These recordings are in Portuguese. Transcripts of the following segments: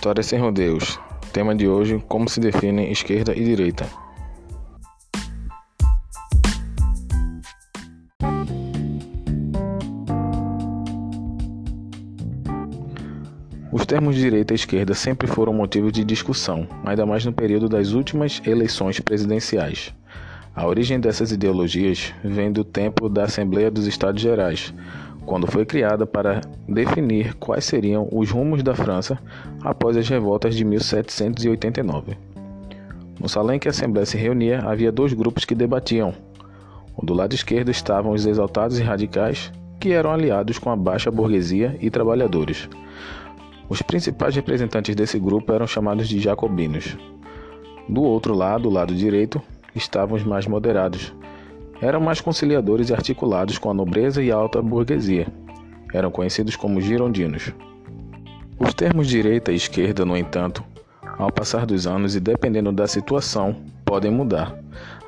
História sem rodeios. Tema de hoje: como se define esquerda e direita. Os termos direita e esquerda sempre foram motivo de discussão, ainda mais no período das últimas eleições presidenciais. A origem dessas ideologias vem do tempo da Assembleia dos Estados Gerais, quando foi criada para definir quais seriam os rumos da França após as revoltas de 1789. No salão em que a Assembleia se reunia, havia dois grupos que debatiam. Do lado esquerdo estavam os exaltados e radicais, que eram aliados com a baixa burguesia e trabalhadores. Os principais representantes desse grupo eram chamados de jacobinos. Do outro lado, o lado direito, estavam os mais moderados, eram mais conciliadores e articulados com a nobreza e a alta burguesia. Eram conhecidos como girondinos. Os termos direita e esquerda, no entanto, ao passar dos anos e dependendo da situação, podem mudar.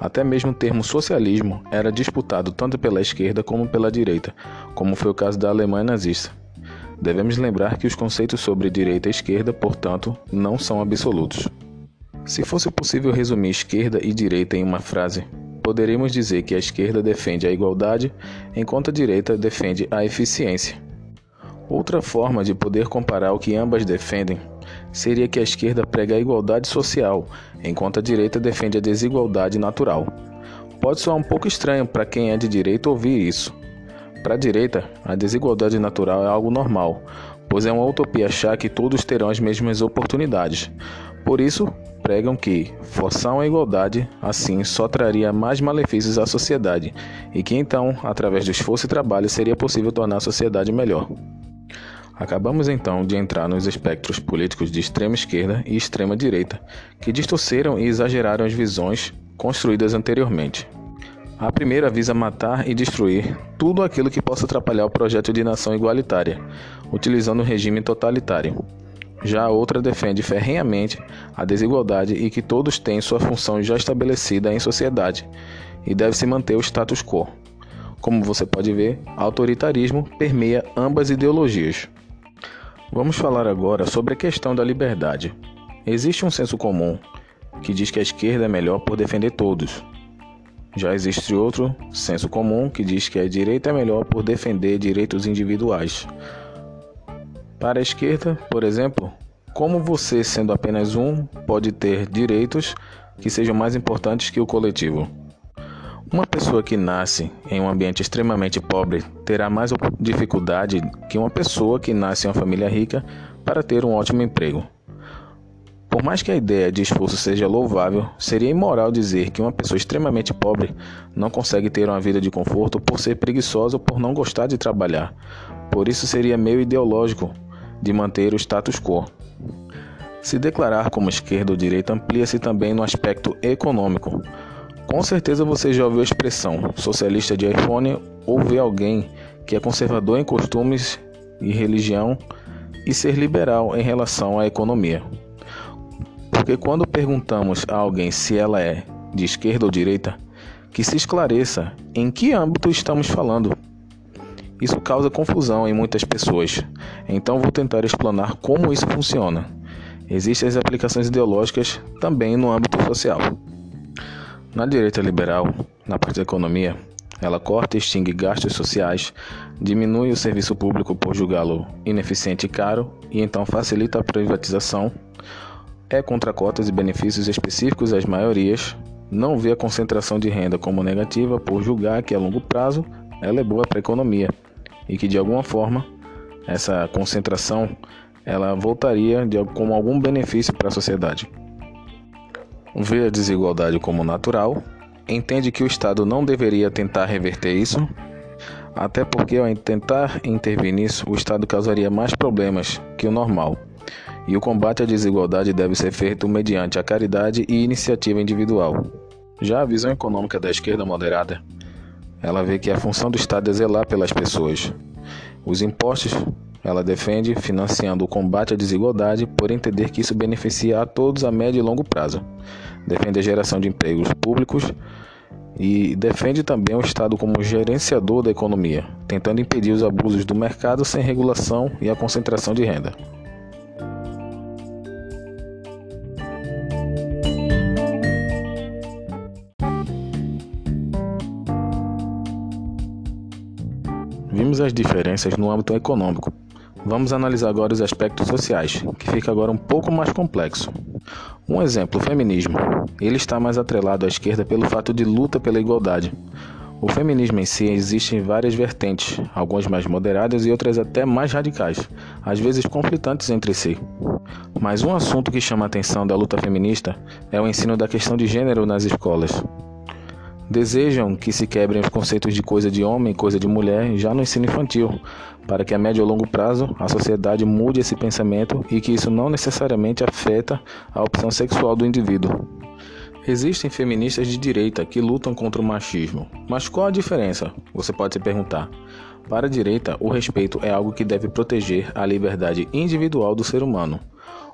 Até mesmo o termo socialismo era disputado tanto pela esquerda como pela direita, como foi o caso da Alemanha nazista. Devemos lembrar que os conceitos sobre direita e esquerda, portanto, não são absolutos. Se fosse possível resumir esquerda e direita em uma frase, poderíamos dizer que a esquerda defende a igualdade, enquanto a direita defende a eficiência. Outra forma de poder comparar o que ambas defendem seria que a esquerda prega a igualdade social, enquanto a direita defende a desigualdade natural. Pode soar um pouco estranho para quem é de direita ouvir isso. Para a direita, a desigualdade natural é algo normal, pois é uma utopia achar que todos terão as mesmas oportunidades. Por isso, pregam que forçar a igualdade assim só traria mais malefícios à sociedade e que então, através do esforço e trabalho, seria possível tornar a sociedade melhor. Acabamos então de entrar nos espectros políticos de extrema esquerda e extrema direita, que distorceram e exageraram as visões construídas anteriormente. A primeira visa matar e destruir tudo aquilo que possa atrapalhar o projeto de nação igualitária, utilizando o regime totalitário. Já a outra defende ferrenhamente a desigualdade e que todos têm sua função já estabelecida em sociedade e deve-se manter o status quo. Como você pode ver, autoritarismo permeia ambas ideologias. Vamos falar agora sobre a questão da liberdade. Existe um senso comum que diz que a esquerda é melhor por defender todos. Já existe outro senso comum que diz que a direita é melhor por defender direitos individuais. Para a esquerda, por exemplo, como você, sendo apenas um, pode ter direitos que sejam mais importantes que o coletivo? Uma pessoa que nasce em um ambiente extremamente pobre terá mais dificuldade que uma pessoa que nasce em uma família rica para ter um ótimo emprego. Por mais que a ideia de esforço seja louvável, seria imoral dizer que uma pessoa extremamente pobre não consegue ter uma vida de conforto por ser preguiçosa ou por não gostar de trabalhar. Por isso seria meio ideológico de manter o status quo. Se declarar como esquerda ou direita amplia-se também no aspecto econômico. Com certeza você já ouviu a expressão socialista de iPhone ou vê alguém que é conservador em costumes e religião e ser liberal em relação à economia. Porque quando perguntamos a alguém se ela é de esquerda ou direita, que se esclareça em que âmbito estamos falando. Isso causa confusão em muitas pessoas, então vou tentar explanar como isso funciona. Existem as aplicações ideológicas também no âmbito social. Na direita liberal, na parte da economia, ela corta e extingue gastos sociais, diminui o serviço público por julgá-lo ineficiente e caro e então facilita a privatização, é contra cotas e benefícios específicos às maiorias, não vê a concentração de renda como negativa por julgar que a longo prazo ela é boa para a economia e que de alguma forma essa concentração ela voltaria de, com algum benefício para a sociedade. Vê a desigualdade como natural, entende que o Estado não deveria tentar reverter isso, até porque ao tentar intervir nisso, o Estado causaria mais problemas que o normal. E o combate à desigualdade deve ser feito mediante a caridade e iniciativa individual. Já a visão econômica da esquerda moderada ela vê que a função do Estado é zelar pelas pessoas. Os impostos, ela defende financiando o combate à desigualdade por entender que isso beneficia a todos a médio e longo prazo. Defende a geração de empregos públicos e defende também o Estado como gerenciador da economia, tentando impedir os abusos do mercado sem regulação e a concentração de renda. As diferenças no âmbito econômico. Vamos analisar agora os aspectos sociais, que fica agora um pouco mais complexo. Um exemplo, o feminismo. Ele está mais atrelado à esquerda pelo fato de luta pela igualdade. O feminismo em si existe em várias vertentes, algumas mais moderadas e outras até mais radicais, às vezes conflitantes entre si. Mas um assunto que chama a atenção da luta feminista é o ensino da questão de gênero nas escolas. Desejam que se quebrem os conceitos de coisa de homem e coisa de mulher já no ensino infantil, para que a médio ou longo prazo a sociedade mude esse pensamento e que isso não necessariamente afeta a opção sexual do indivíduo. Existem feministas de direita que lutam contra o machismo, mas qual a diferença? Você pode se perguntar. Para a direita, o respeito é algo que deve proteger a liberdade individual do ser humano,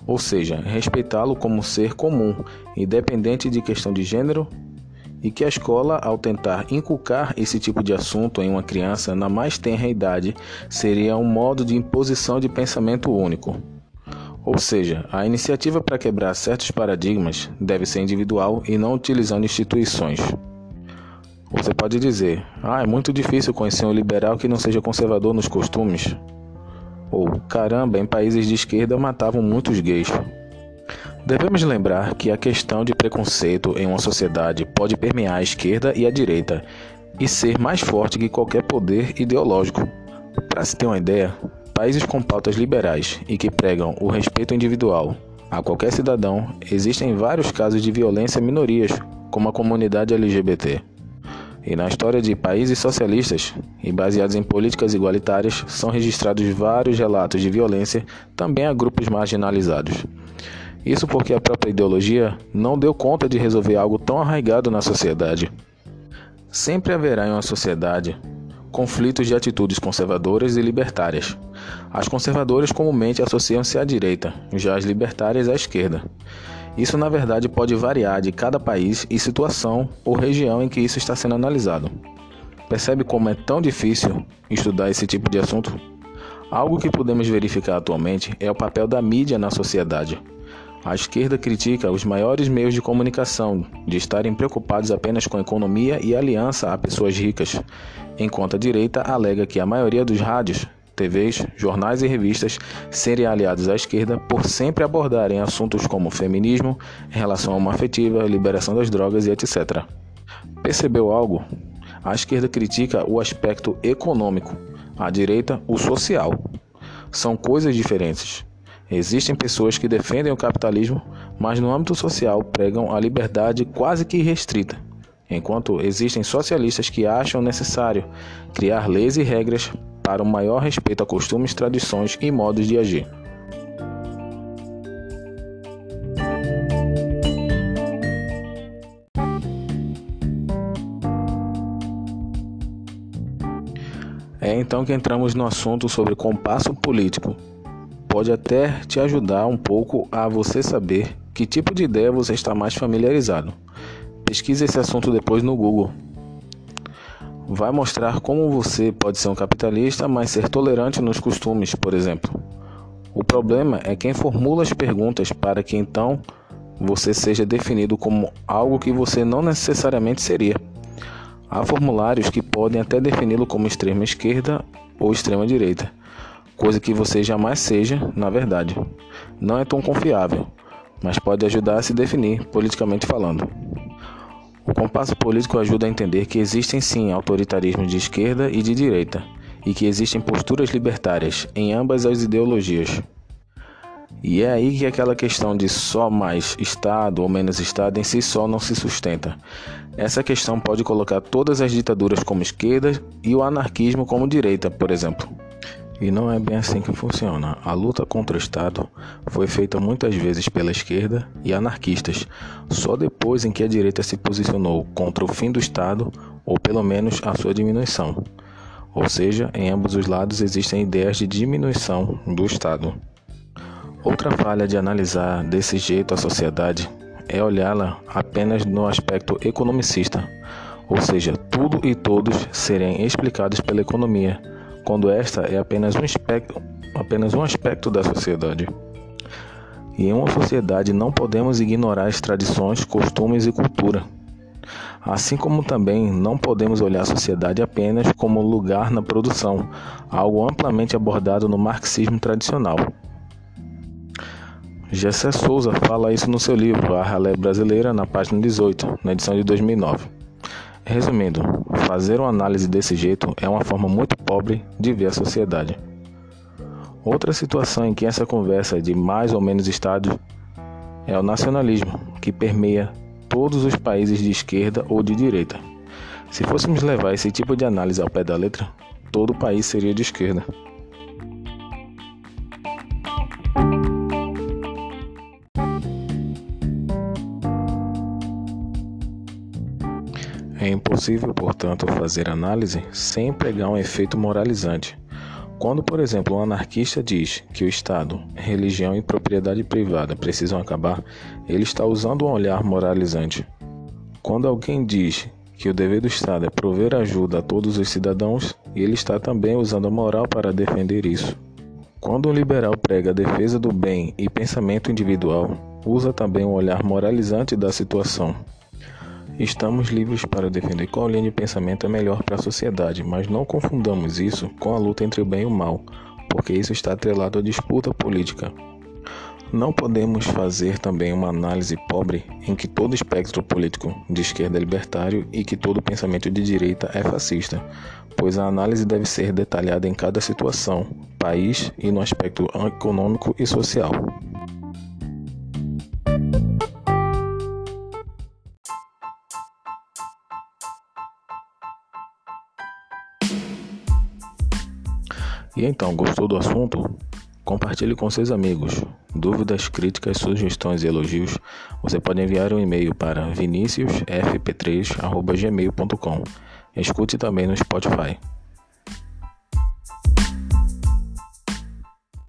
ou seja, respeitá-lo como ser comum, independente de questão de gênero, e que a escola, ao tentar inculcar esse tipo de assunto em uma criança na mais tenra idade, seria um modo de imposição de pensamento único. Ou seja, a iniciativa para quebrar certos paradigmas deve ser individual e não utilizando instituições. Você pode dizer: Ah, é muito difícil conhecer um liberal que não seja conservador nos costumes. Ou, caramba, em países de esquerda matavam muitos gays. Devemos lembrar que a questão de preconceito em uma sociedade pode permear a esquerda e a direita e ser mais forte que qualquer poder ideológico. Para se ter uma ideia, países com pautas liberais e que pregam o respeito individual a qualquer cidadão, existem vários casos de violência a minorias, como a comunidade LGBT. E na história de países socialistas e baseados em políticas igualitárias, são registrados vários relatos de violência também a grupos marginalizados. Isso porque a própria ideologia não deu conta de resolver algo tão arraigado na sociedade. Sempre haverá em uma sociedade conflitos de atitudes conservadoras e libertárias. As conservadoras comumente associam-se à direita, já as libertárias à esquerda. Isso, na verdade, pode variar de cada país e situação ou região em que isso está sendo analisado. Percebe como é tão difícil estudar esse tipo de assunto? Algo que podemos verificar atualmente é o papel da mídia na sociedade. A esquerda critica os maiores meios de comunicação de estarem preocupados apenas com economia e aliança a pessoas ricas, enquanto a direita alega que a maioria dos rádios, TVs, jornais e revistas serem aliados à esquerda por sempre abordarem assuntos como feminismo, relação homoafetiva, liberação das drogas e etc. Percebeu algo? A esquerda critica o aspecto econômico, a direita o social. São coisas diferentes. Existem pessoas que defendem o capitalismo, mas no âmbito social pregam a liberdade quase que restrita, enquanto existem socialistas que acham necessário criar leis e regras para um maior respeito a costumes, tradições e modos de agir. É então que entramos no assunto sobre compasso político, pode até te ajudar um pouco a você saber que tipo de ideia você está mais familiarizado. Pesquise esse assunto depois no Google. Vai mostrar como você pode ser um capitalista, mas ser tolerante nos costumes, por exemplo. O problema é quem formula as perguntas para que então você seja definido como algo que você não necessariamente seria. Há formulários que podem até defini-lo como extrema esquerda ou extrema direita coisa que você jamais seja, na verdade. Não é tão confiável, mas pode ajudar a se definir, politicamente falando. O compasso político ajuda a entender que existem sim autoritarismos de esquerda e de direita, e que existem posturas libertárias em ambas as ideologias. E é aí que aquela questão de só mais Estado ou menos Estado em si só não se sustenta. Essa questão pode colocar todas as ditaduras como esquerda e o anarquismo como direita, por exemplo. E não é bem assim que funciona. A luta contra o Estado foi feita muitas vezes pela esquerda e anarquistas, só depois em que a direita se posicionou contra o fim do Estado, ou pelo menos a sua diminuição. Ou seja, em ambos os lados existem ideias de diminuição do Estado. Outra falha de analisar desse jeito a sociedade é olhá-la apenas no aspecto economicista, ou seja, tudo e todos serem explicados pela economia quando esta é apenas um aspecto, apenas um aspecto da sociedade. E em uma sociedade não podemos ignorar as tradições, costumes e cultura. Assim como também não podemos olhar a sociedade apenas como lugar na produção, algo amplamente abordado no marxismo tradicional. Gessé Souza fala isso no seu livro A Ralé Brasileira, na página 18, na edição de 2009. Resumindo, fazer uma análise desse jeito é uma forma muito pobre de ver a sociedade. Outra situação em que essa conversa de mais ou menos Estado é o nacionalismo, que permeia todos os países de esquerda ou de direita. Se fôssemos levar esse tipo de análise ao pé da letra, todo o país seria de esquerda. Impossível, portanto, fazer análise sem pregar um efeito moralizante. Quando, por exemplo, um anarquista diz que o Estado, religião e propriedade privada precisam acabar, ele está usando um olhar moralizante. Quando alguém diz que o dever do Estado é prover ajuda a todos os cidadãos, ele está também usando a moral para defender isso. Quando um liberal prega a defesa do bem e pensamento individual, usa também um olhar moralizante da situação. Estamos livres para defender qual linha de pensamento é melhor para a sociedade, mas não confundamos isso com a luta entre o bem e o mal, porque isso está atrelado à disputa política. Não podemos fazer também uma análise pobre em que todo espectro político de esquerda é libertário e que todo pensamento de direita é fascista, pois a análise deve ser detalhada em cada situação, país e no aspecto econômico e social. E então, gostou do assunto? Compartilhe com seus amigos. Dúvidas, críticas, sugestões e elogios, você pode enviar um e-mail para viniciusfp3@gmail.com. Escute também no Spotify.